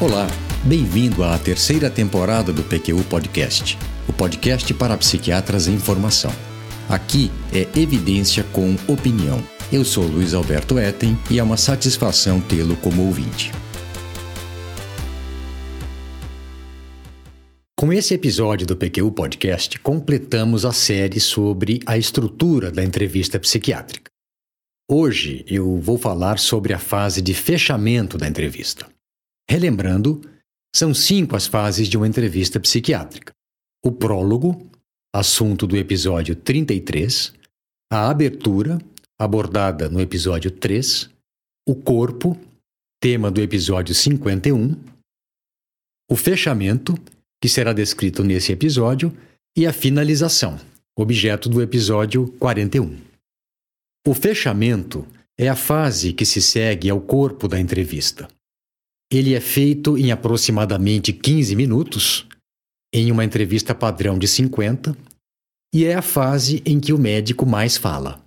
Olá, bem-vindo à terceira temporada do PQU Podcast, o podcast para psiquiatras em formação. Aqui é evidência com opinião. Eu sou Luiz Alberto Etten e é uma satisfação tê-lo como ouvinte. Com esse episódio do PQU Podcast, completamos a série sobre a estrutura da entrevista psiquiátrica. Hoje eu vou falar sobre a fase de fechamento da entrevista. Relembrando, são cinco as fases de uma entrevista psiquiátrica: o prólogo, assunto do episódio 33, a abertura, abordada no episódio 3, o corpo, tema do episódio 51, o fechamento, que será descrito nesse episódio, e a finalização, objeto do episódio 41. O fechamento é a fase que se segue ao corpo da entrevista. Ele é feito em aproximadamente 15 minutos, em uma entrevista padrão de 50, e é a fase em que o médico mais fala.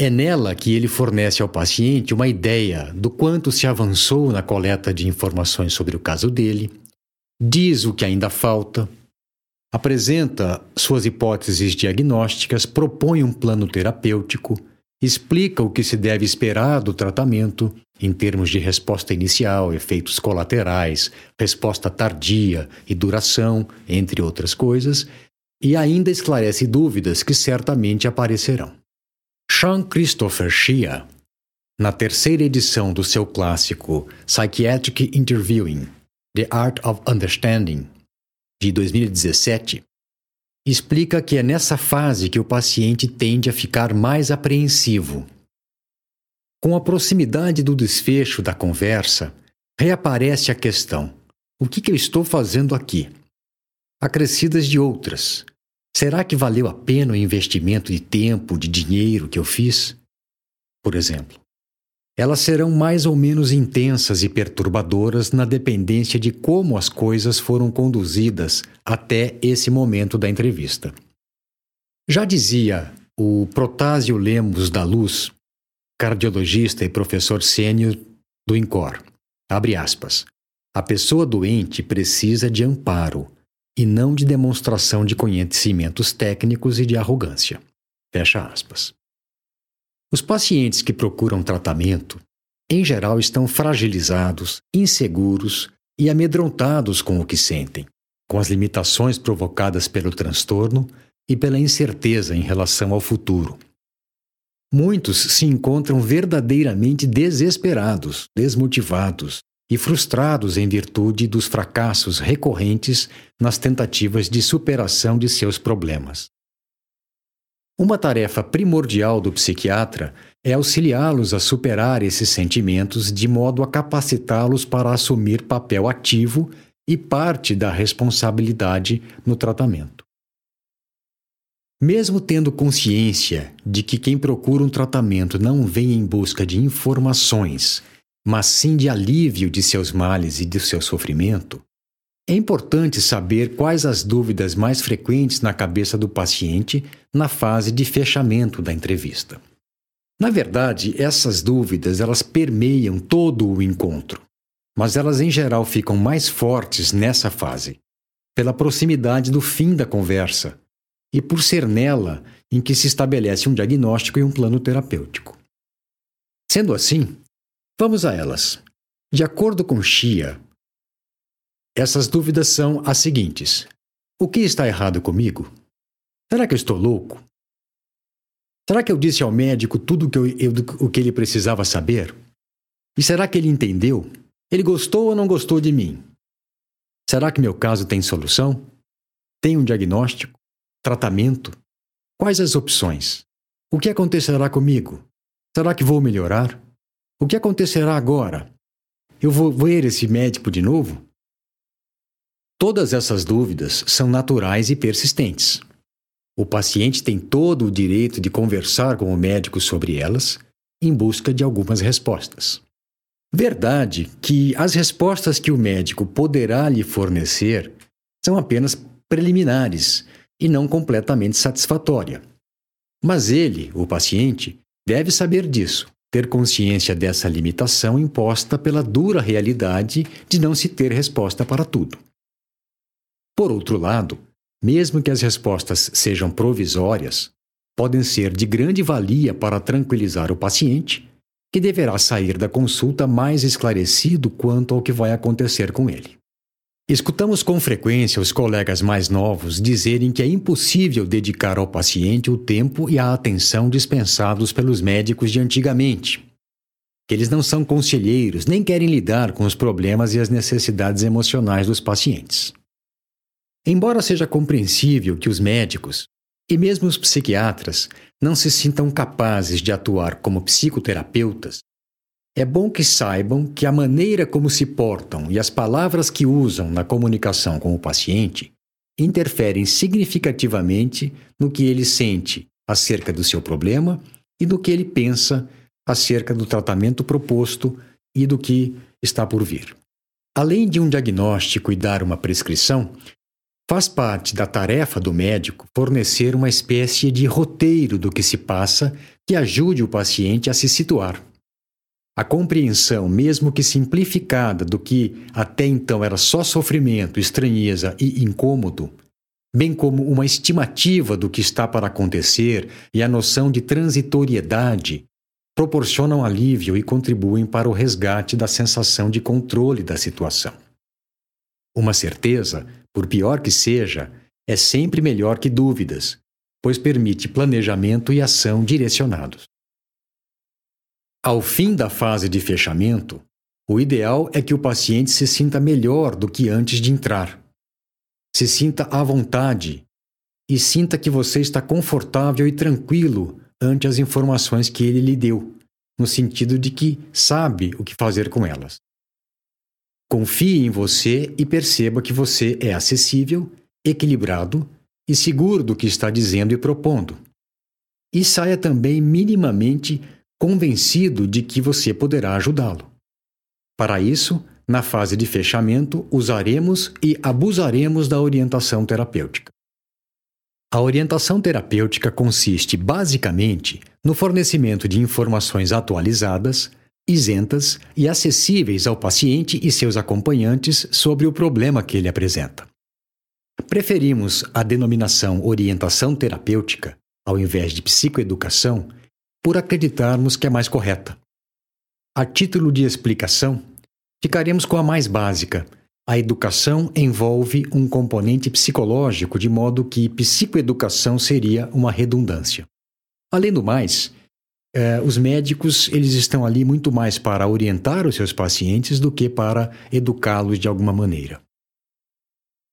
É nela que ele fornece ao paciente uma ideia do quanto se avançou na coleta de informações sobre o caso dele, diz o que ainda falta, apresenta suas hipóteses diagnósticas, propõe um plano terapêutico explica o que se deve esperar do tratamento em termos de resposta inicial, efeitos colaterais, resposta tardia e duração, entre outras coisas, e ainda esclarece dúvidas que certamente aparecerão. Sean Christopher Shea, na terceira edição do seu clássico Psychiatric Interviewing: The Art of Understanding, de 2017, explica que é nessa fase que o paciente tende a ficar mais apreensivo. Com a proximidade do desfecho da conversa, reaparece a questão: o que, que eu estou fazendo aqui? Acrescidas de outras. Será que valeu a pena o investimento de tempo, de dinheiro que eu fiz? Por exemplo elas serão mais ou menos intensas e perturbadoras na dependência de como as coisas foram conduzidas até esse momento da entrevista. Já dizia o Protásio Lemos da Luz, cardiologista e professor sênior do INCOR, abre aspas, a pessoa doente precisa de amparo e não de demonstração de conhecimentos técnicos e de arrogância. Fecha aspas. Os pacientes que procuram tratamento, em geral, estão fragilizados, inseguros e amedrontados com o que sentem, com as limitações provocadas pelo transtorno e pela incerteza em relação ao futuro. Muitos se encontram verdadeiramente desesperados, desmotivados e frustrados em virtude dos fracassos recorrentes nas tentativas de superação de seus problemas. Uma tarefa primordial do psiquiatra é auxiliá-los a superar esses sentimentos de modo a capacitá-los para assumir papel ativo e parte da responsabilidade no tratamento. Mesmo tendo consciência de que quem procura um tratamento não vem em busca de informações, mas sim de alívio de seus males e de seu sofrimento, é importante saber quais as dúvidas mais frequentes na cabeça do paciente na fase de fechamento da entrevista. Na verdade, essas dúvidas elas permeiam todo o encontro, mas elas em geral ficam mais fortes nessa fase, pela proximidade do fim da conversa e por ser nela em que se estabelece um diagnóstico e um plano terapêutico. Sendo assim, vamos a elas. De acordo com Shia, essas dúvidas são as seguintes: O que está errado comigo? Será que eu estou louco? Será que eu disse ao médico tudo que eu, eu, o que ele precisava saber? E será que ele entendeu? Ele gostou ou não gostou de mim? Será que meu caso tem solução? Tem um diagnóstico? Tratamento? Quais as opções? O que acontecerá comigo? Será que vou melhorar? O que acontecerá agora? Eu vou ver esse médico de novo? Todas essas dúvidas são naturais e persistentes. O paciente tem todo o direito de conversar com o médico sobre elas em busca de algumas respostas. Verdade que as respostas que o médico poderá lhe fornecer são apenas preliminares e não completamente satisfatórias. Mas ele, o paciente, deve saber disso, ter consciência dessa limitação imposta pela dura realidade de não se ter resposta para tudo. Por outro lado, mesmo que as respostas sejam provisórias, podem ser de grande valia para tranquilizar o paciente, que deverá sair da consulta mais esclarecido quanto ao que vai acontecer com ele. Escutamos com frequência os colegas mais novos dizerem que é impossível dedicar ao paciente o tempo e a atenção dispensados pelos médicos de antigamente. Que eles não são conselheiros nem querem lidar com os problemas e as necessidades emocionais dos pacientes. Embora seja compreensível que os médicos, e mesmo os psiquiatras, não se sintam capazes de atuar como psicoterapeutas, é bom que saibam que a maneira como se portam e as palavras que usam na comunicação com o paciente interferem significativamente no que ele sente acerca do seu problema e do que ele pensa acerca do tratamento proposto e do que está por vir. Além de um diagnóstico e dar uma prescrição, faz parte da tarefa do médico fornecer uma espécie de roteiro do que se passa que ajude o paciente a se situar. A compreensão, mesmo que simplificada, do que até então era só sofrimento, estranheza e incômodo, bem como uma estimativa do que está para acontecer e a noção de transitoriedade, proporcionam alívio e contribuem para o resgate da sensação de controle da situação. Uma certeza, por pior que seja, é sempre melhor que dúvidas, pois permite planejamento e ação direcionados. Ao fim da fase de fechamento, o ideal é que o paciente se sinta melhor do que antes de entrar. Se sinta à vontade e sinta que você está confortável e tranquilo ante as informações que ele lhe deu, no sentido de que sabe o que fazer com elas. Confie em você e perceba que você é acessível, equilibrado e seguro do que está dizendo e propondo. E saia também minimamente convencido de que você poderá ajudá-lo. Para isso, na fase de fechamento, usaremos e abusaremos da orientação terapêutica. A orientação terapêutica consiste basicamente no fornecimento de informações atualizadas, isentas e acessíveis ao paciente e seus acompanhantes sobre o problema que ele apresenta. Preferimos a denominação orientação terapêutica, ao invés de psicoeducação, por acreditarmos que é mais correta. A título de explicação, ficaremos com a mais básica. A educação envolve um componente psicológico, de modo que psicoeducação seria uma redundância. Além do mais, eh, os médicos eles estão ali muito mais para orientar os seus pacientes do que para educá-los de alguma maneira.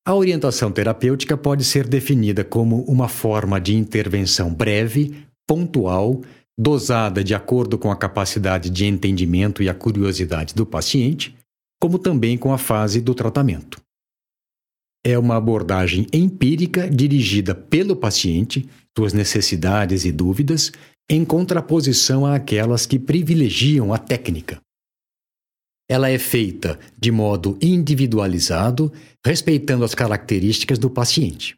A orientação terapêutica pode ser definida como uma forma de intervenção breve, pontual, dosada de acordo com a capacidade de entendimento e a curiosidade do paciente, como também com a fase do tratamento. É uma abordagem empírica dirigida pelo paciente, suas necessidades e dúvidas, em contraposição àquelas que privilegiam a técnica. Ela é feita de modo individualizado, respeitando as características do paciente.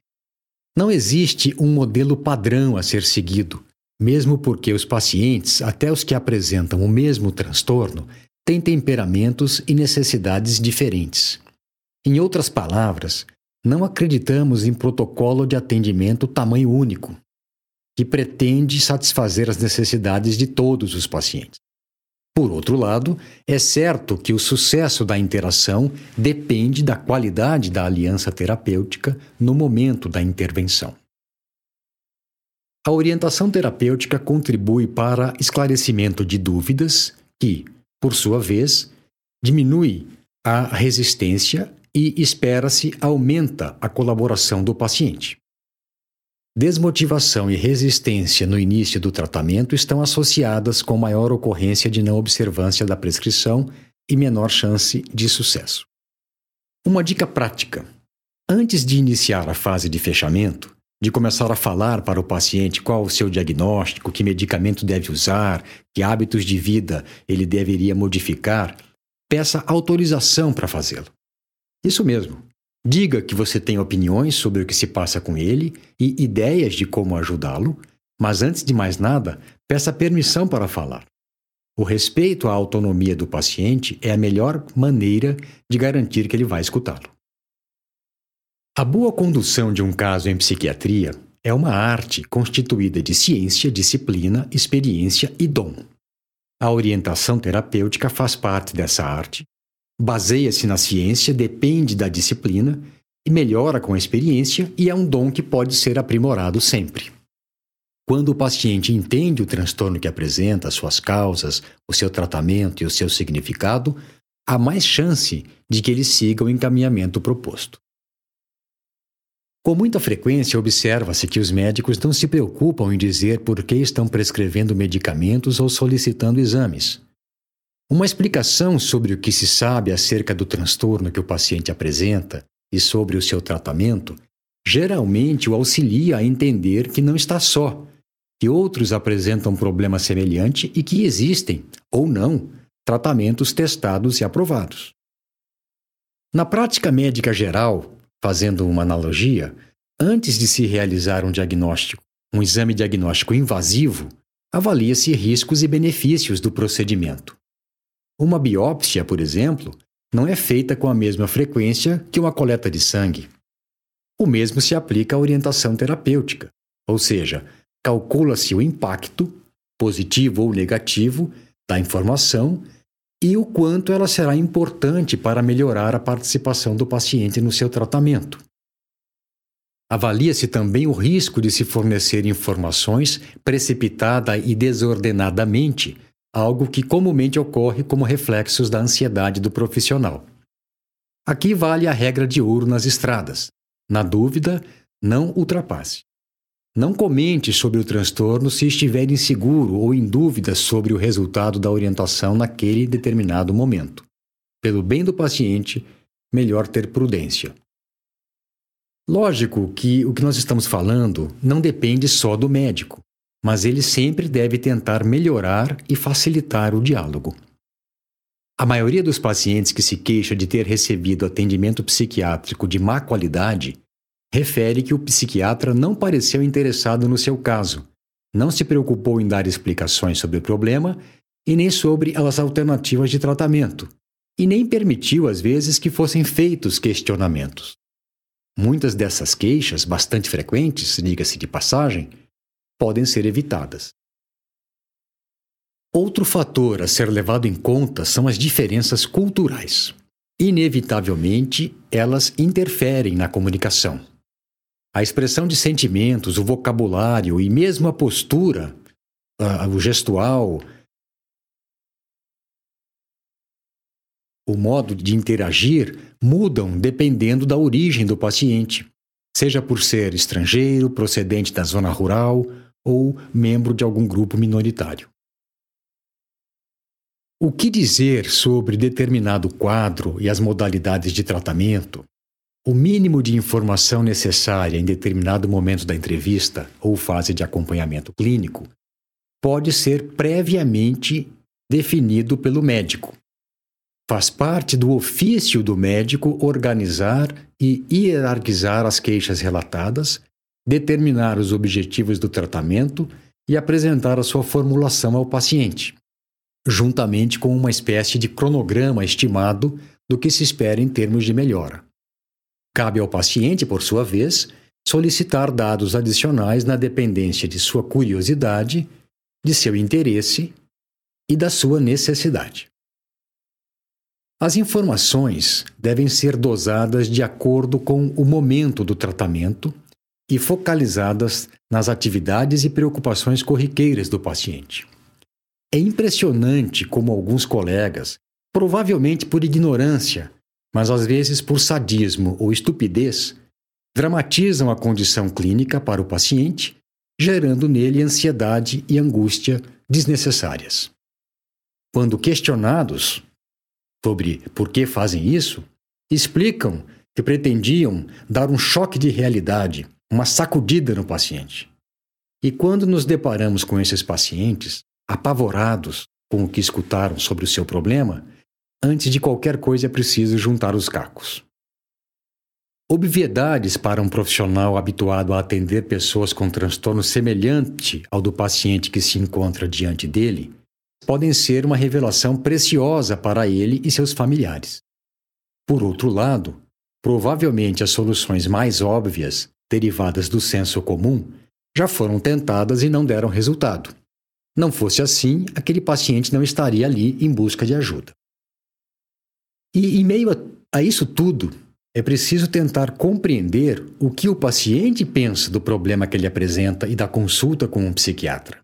Não existe um modelo padrão a ser seguido, mesmo porque os pacientes, até os que apresentam o mesmo transtorno, têm temperamentos e necessidades diferentes. Em outras palavras, não acreditamos em protocolo de atendimento tamanho único, que pretende satisfazer as necessidades de todos os pacientes. Por outro lado, é certo que o sucesso da interação depende da qualidade da aliança terapêutica no momento da intervenção. A orientação terapêutica contribui para esclarecimento de dúvidas que, por sua vez, diminui a resistência e espera-se aumenta a colaboração do paciente. Desmotivação e resistência no início do tratamento estão associadas com maior ocorrência de não observância da prescrição e menor chance de sucesso. Uma dica prática: antes de iniciar a fase de fechamento, de começar a falar para o paciente qual o seu diagnóstico, que medicamento deve usar, que hábitos de vida ele deveria modificar, peça autorização para fazê-lo. Isso mesmo. Diga que você tem opiniões sobre o que se passa com ele e ideias de como ajudá-lo, mas antes de mais nada, peça permissão para falar. O respeito à autonomia do paciente é a melhor maneira de garantir que ele vai escutá-lo. A boa condução de um caso em psiquiatria é uma arte constituída de ciência, disciplina, experiência e dom. A orientação terapêutica faz parte dessa arte, baseia-se na ciência, depende da disciplina e melhora com a experiência e é um dom que pode ser aprimorado sempre. Quando o paciente entende o transtorno que apresenta, suas causas, o seu tratamento e o seu significado, há mais chance de que ele siga o encaminhamento proposto. Com muita frequência, observa-se que os médicos não se preocupam em dizer por que estão prescrevendo medicamentos ou solicitando exames. Uma explicação sobre o que se sabe acerca do transtorno que o paciente apresenta e sobre o seu tratamento geralmente o auxilia a entender que não está só que outros apresentam problema semelhante e que existem, ou não, tratamentos testados e aprovados. Na prática médica geral, fazendo uma analogia, antes de se realizar um diagnóstico, um exame diagnóstico invasivo, avalia-se riscos e benefícios do procedimento. Uma biópsia, por exemplo, não é feita com a mesma frequência que uma coleta de sangue. O mesmo se aplica à orientação terapêutica, ou seja, calcula-se o impacto, positivo ou negativo, da informação e o quanto ela será importante para melhorar a participação do paciente no seu tratamento. Avalia-se também o risco de se fornecer informações precipitada e desordenadamente, algo que comumente ocorre como reflexos da ansiedade do profissional. Aqui vale a regra de ouro nas estradas. Na dúvida, não ultrapasse. Não comente sobre o transtorno se estiver inseguro ou em dúvida sobre o resultado da orientação naquele determinado momento. Pelo bem do paciente, melhor ter prudência. Lógico que o que nós estamos falando não depende só do médico, mas ele sempre deve tentar melhorar e facilitar o diálogo. A maioria dos pacientes que se queixa de ter recebido atendimento psiquiátrico de má qualidade refere que o psiquiatra não pareceu interessado no seu caso, não se preocupou em dar explicações sobre o problema e nem sobre as alternativas de tratamento, e nem permitiu, às vezes, que fossem feitos questionamentos. Muitas dessas queixas, bastante frequentes, diga-se de passagem, podem ser evitadas. Outro fator a ser levado em conta são as diferenças culturais. Inevitavelmente, elas interferem na comunicação. A expressão de sentimentos, o vocabulário e mesmo a postura, o gestual, o modo de interagir mudam dependendo da origem do paciente, seja por ser estrangeiro, procedente da zona rural ou membro de algum grupo minoritário. O que dizer sobre determinado quadro e as modalidades de tratamento o mínimo de informação necessária em determinado momento da entrevista ou fase de acompanhamento clínico pode ser previamente definido pelo médico. Faz parte do ofício do médico organizar e hierarquizar as queixas relatadas, determinar os objetivos do tratamento e apresentar a sua formulação ao paciente, juntamente com uma espécie de cronograma estimado do que se espera em termos de melhora. Cabe ao paciente, por sua vez, solicitar dados adicionais na dependência de sua curiosidade, de seu interesse e da sua necessidade. As informações devem ser dosadas de acordo com o momento do tratamento e focalizadas nas atividades e preocupações corriqueiras do paciente. É impressionante como alguns colegas, provavelmente por ignorância, mas às vezes por sadismo ou estupidez, dramatizam a condição clínica para o paciente, gerando nele ansiedade e angústia desnecessárias. Quando questionados sobre por que fazem isso, explicam que pretendiam dar um choque de realidade, uma sacudida no paciente. E quando nos deparamos com esses pacientes, apavorados com o que escutaram sobre o seu problema, Antes de qualquer coisa é preciso juntar os cacos. Obviedades para um profissional habituado a atender pessoas com transtorno semelhante ao do paciente que se encontra diante dele podem ser uma revelação preciosa para ele e seus familiares. Por outro lado, provavelmente as soluções mais óbvias, derivadas do senso comum, já foram tentadas e não deram resultado. Não fosse assim, aquele paciente não estaria ali em busca de ajuda. E em meio a, a isso tudo, é preciso tentar compreender o que o paciente pensa do problema que ele apresenta e da consulta com um psiquiatra.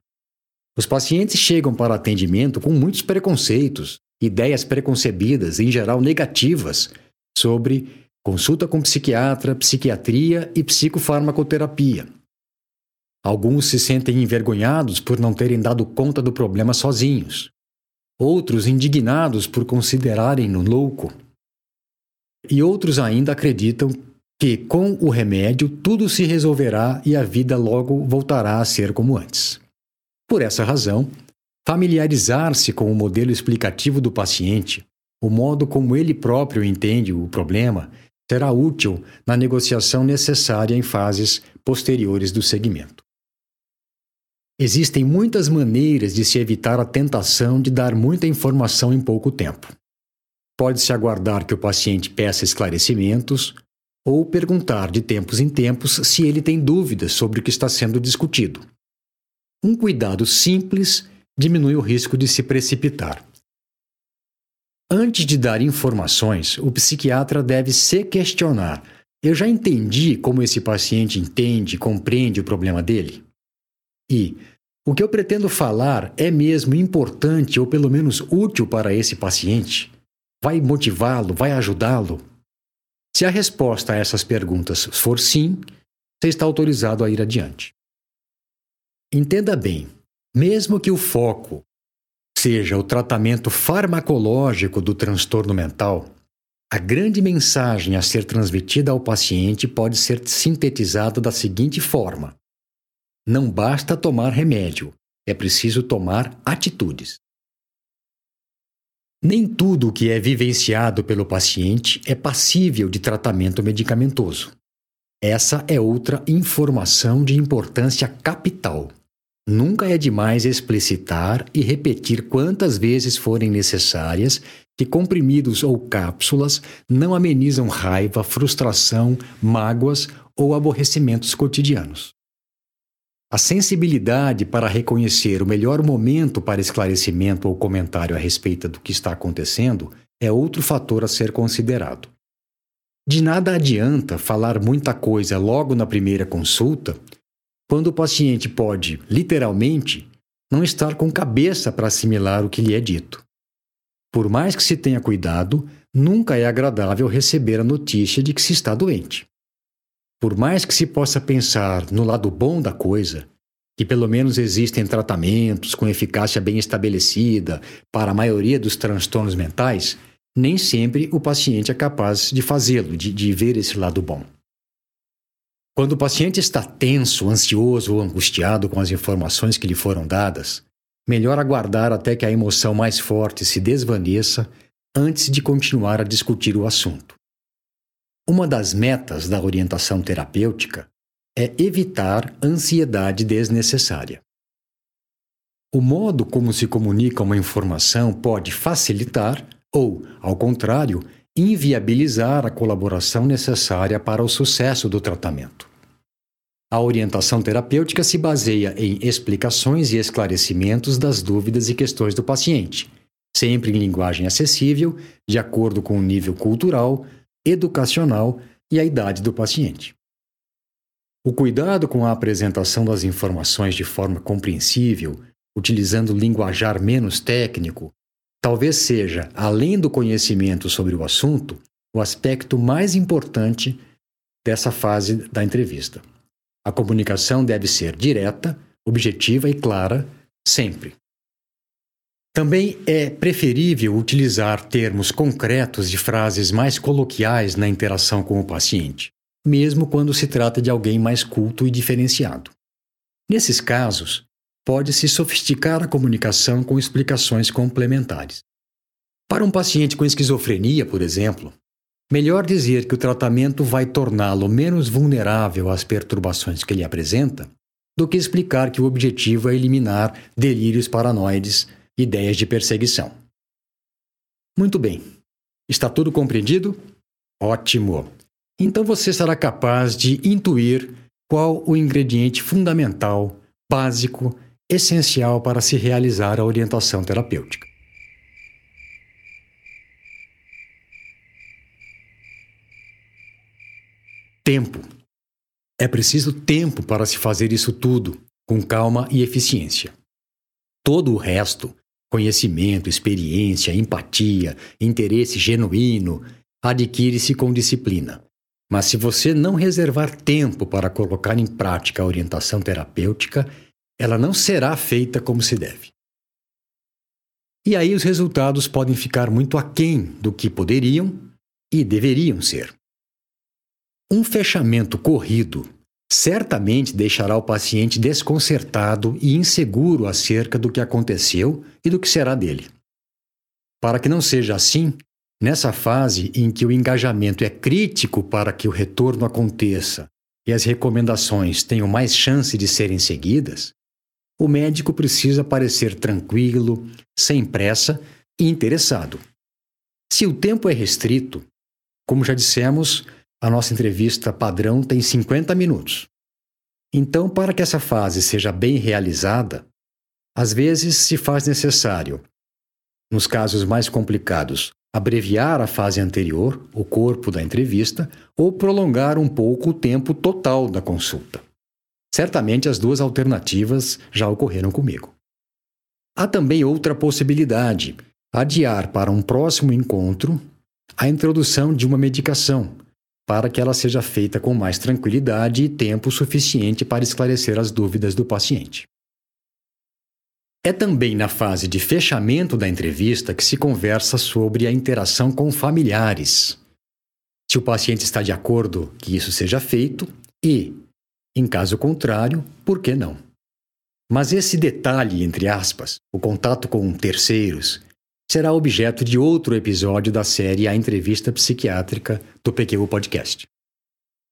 Os pacientes chegam para atendimento com muitos preconceitos, ideias preconcebidas, em geral negativas, sobre consulta com psiquiatra, psiquiatria e psicofarmacoterapia. Alguns se sentem envergonhados por não terem dado conta do problema sozinhos. Outros indignados por considerarem-no louco. E outros ainda acreditam que, com o remédio, tudo se resolverá e a vida logo voltará a ser como antes. Por essa razão, familiarizar-se com o modelo explicativo do paciente, o modo como ele próprio entende o problema, será útil na negociação necessária em fases posteriores do segmento. Existem muitas maneiras de se evitar a tentação de dar muita informação em pouco tempo. Pode-se aguardar que o paciente peça esclarecimentos ou perguntar de tempos em tempos se ele tem dúvidas sobre o que está sendo discutido. Um cuidado simples diminui o risco de se precipitar. Antes de dar informações, o psiquiatra deve se questionar: eu já entendi como esse paciente entende e compreende o problema dele? E o que eu pretendo falar é mesmo importante ou pelo menos útil para esse paciente? Vai motivá-lo? Vai ajudá-lo? Se a resposta a essas perguntas for sim, você está autorizado a ir adiante. Entenda bem: mesmo que o foco seja o tratamento farmacológico do transtorno mental, a grande mensagem a ser transmitida ao paciente pode ser sintetizada da seguinte forma: não basta tomar remédio, é preciso tomar atitudes. Nem tudo o que é vivenciado pelo paciente é passível de tratamento medicamentoso. Essa é outra informação de importância capital. Nunca é demais explicitar e repetir quantas vezes forem necessárias que comprimidos ou cápsulas não amenizam raiva, frustração, mágoas ou aborrecimentos cotidianos. A sensibilidade para reconhecer o melhor momento para esclarecimento ou comentário a respeito do que está acontecendo é outro fator a ser considerado. De nada adianta falar muita coisa logo na primeira consulta, quando o paciente pode, literalmente, não estar com cabeça para assimilar o que lhe é dito. Por mais que se tenha cuidado, nunca é agradável receber a notícia de que se está doente. Por mais que se possa pensar no lado bom da coisa, que pelo menos existem tratamentos com eficácia bem estabelecida para a maioria dos transtornos mentais, nem sempre o paciente é capaz de fazê-lo, de, de ver esse lado bom. Quando o paciente está tenso, ansioso ou angustiado com as informações que lhe foram dadas, melhor aguardar até que a emoção mais forte se desvaneça antes de continuar a discutir o assunto. Uma das metas da orientação terapêutica é evitar ansiedade desnecessária. O modo como se comunica uma informação pode facilitar ou, ao contrário, inviabilizar a colaboração necessária para o sucesso do tratamento. A orientação terapêutica se baseia em explicações e esclarecimentos das dúvidas e questões do paciente, sempre em linguagem acessível, de acordo com o nível cultural, educacional e a idade do paciente. O cuidado com a apresentação das informações de forma compreensível, utilizando linguajar menos técnico, talvez seja, além do conhecimento sobre o assunto, o aspecto mais importante dessa fase da entrevista. A comunicação deve ser direta, objetiva e clara, sempre. Também é preferível utilizar termos concretos de frases mais coloquiais na interação com o paciente, mesmo quando se trata de alguém mais culto e diferenciado. Nesses casos, pode-se sofisticar a comunicação com explicações complementares. Para um paciente com esquizofrenia, por exemplo, melhor dizer que o tratamento vai torná-lo menos vulnerável às perturbações que ele apresenta do que explicar que o objetivo é eliminar delírios paranoides ideias de perseguição. Muito bem. Está tudo compreendido? Ótimo! Então você será capaz de intuir qual o ingrediente fundamental, básico, essencial para se realizar a orientação terapêutica. Tempo. É preciso tempo para se fazer isso tudo, com calma e eficiência. Todo o resto conhecimento, experiência, empatia, interesse genuíno adquire-se com disciplina. Mas se você não reservar tempo para colocar em prática a orientação terapêutica, ela não será feita como se deve. E aí os resultados podem ficar muito aquém do que poderiam e deveriam ser. Um fechamento corrido certamente deixará o paciente desconcertado e inseguro acerca do que aconteceu e do que será dele. Para que não seja assim, nessa fase em que o engajamento é crítico para que o retorno aconteça e as recomendações tenham mais chance de serem seguidas, o médico precisa parecer tranquilo, sem pressa e interessado. Se o tempo é restrito, como já dissemos, a nossa entrevista padrão tem 50 minutos. Então, para que essa fase seja bem realizada, às vezes se faz necessário, nos casos mais complicados, abreviar a fase anterior, o corpo da entrevista, ou prolongar um pouco o tempo total da consulta. Certamente as duas alternativas já ocorreram comigo. Há também outra possibilidade: adiar para um próximo encontro a introdução de uma medicação para que ela seja feita com mais tranquilidade e tempo suficiente para esclarecer as dúvidas do paciente. É também na fase de fechamento da entrevista que se conversa sobre a interação com familiares. Se o paciente está de acordo que isso seja feito e, em caso contrário, por que não? Mas esse detalhe, entre aspas, o contato com terceiros, será objeto de outro episódio da série A Entrevista Psiquiátrica do PQU Podcast.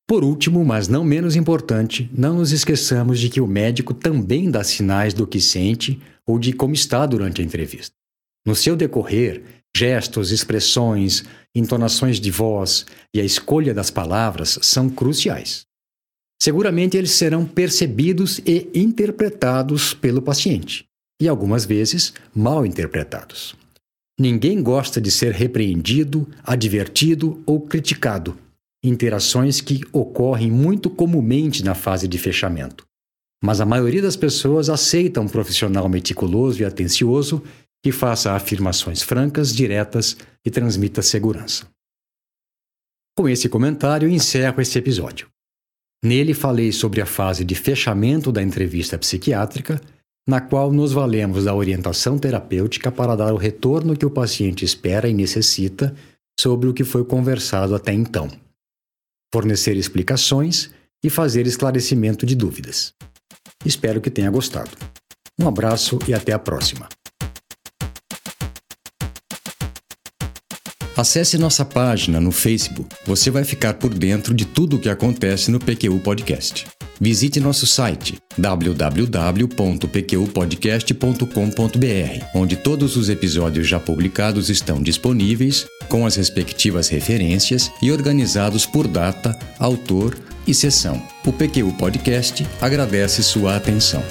Por último, mas não menos importante, não nos esqueçamos de que o médico também dá sinais do que sente ou de como está durante a entrevista. No seu decorrer, gestos, expressões, entonações de voz e a escolha das palavras são cruciais. Seguramente eles serão percebidos e interpretados pelo paciente, e algumas vezes mal interpretados. Ninguém gosta de ser repreendido, advertido ou criticado. Interações que ocorrem muito comumente na fase de fechamento. Mas a maioria das pessoas aceita um profissional meticuloso e atencioso que faça afirmações francas, diretas e transmita segurança. Com esse comentário, encerro esse episódio. Nele falei sobre a fase de fechamento da entrevista psiquiátrica na qual nos valemos da orientação terapêutica para dar o retorno que o paciente espera e necessita sobre o que foi conversado até então, fornecer explicações e fazer esclarecimento de dúvidas. Espero que tenha gostado. Um abraço e até a próxima. Acesse nossa página no Facebook. Você vai ficar por dentro de tudo o que acontece no PQU Podcast. Visite nosso site www.pqpodcast.com.br, onde todos os episódios já publicados estão disponíveis, com as respectivas referências e organizados por data, autor e sessão. O PQU Podcast agradece sua atenção.